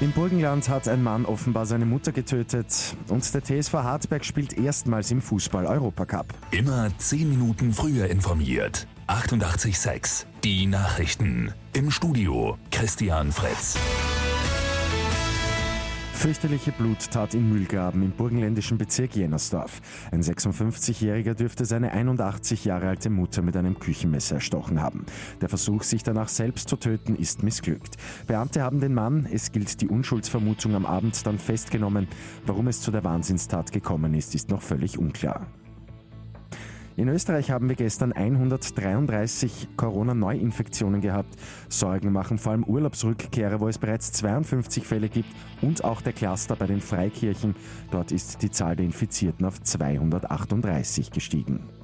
Im Burgenland hat ein Mann offenbar seine Mutter getötet und der TSV Hartberg spielt erstmals im Fußball-Europacup. Immer 10 Minuten früher informiert. 88.6 Die Nachrichten. Im Studio Christian Fritz. Fürchterliche Bluttat im Mühlgraben im burgenländischen Bezirk Jennersdorf. Ein 56-Jähriger dürfte seine 81 Jahre alte Mutter mit einem Küchenmesser erstochen haben. Der Versuch, sich danach selbst zu töten, ist missglückt. Beamte haben den Mann, es gilt die Unschuldsvermutung am Abend, dann festgenommen. Warum es zu der Wahnsinnstat gekommen ist, ist noch völlig unklar. In Österreich haben wir gestern 133 Corona-Neuinfektionen gehabt. Sorgen machen vor allem Urlaubsrückkehrer, wo es bereits 52 Fälle gibt und auch der Cluster bei den Freikirchen. Dort ist die Zahl der Infizierten auf 238 gestiegen.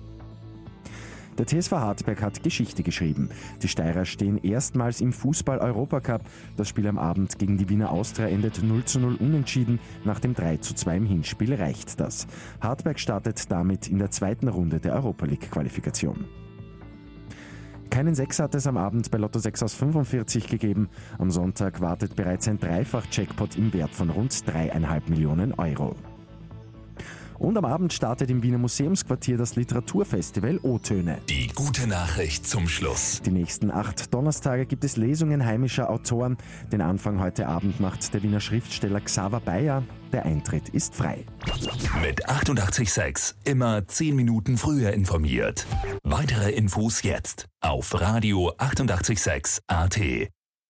Der TSV Hartberg hat Geschichte geschrieben. Die Steirer stehen erstmals im Fußball-Europacup. Das Spiel am Abend gegen die Wiener Austria endet 0 zu 0 unentschieden. Nach dem 3 zu 2 im Hinspiel reicht das. Hartberg startet damit in der zweiten Runde der Europa League-Qualifikation. Keinen Sechs hat es am Abend bei Lotto 6 aus 45 gegeben. Am Sonntag wartet bereits ein Dreifach-Jackpot im Wert von rund 3,5 Millionen Euro. Und am Abend startet im Wiener Museumsquartier das Literaturfestival O-Töne. Die gute Nachricht zum Schluss. Die nächsten acht Donnerstage gibt es Lesungen heimischer Autoren. Den Anfang heute Abend macht der Wiener Schriftsteller Xaver Bayer. Der Eintritt ist frei. Mit 886 immer 10 Minuten früher informiert. Weitere Infos jetzt auf Radio 886 AT.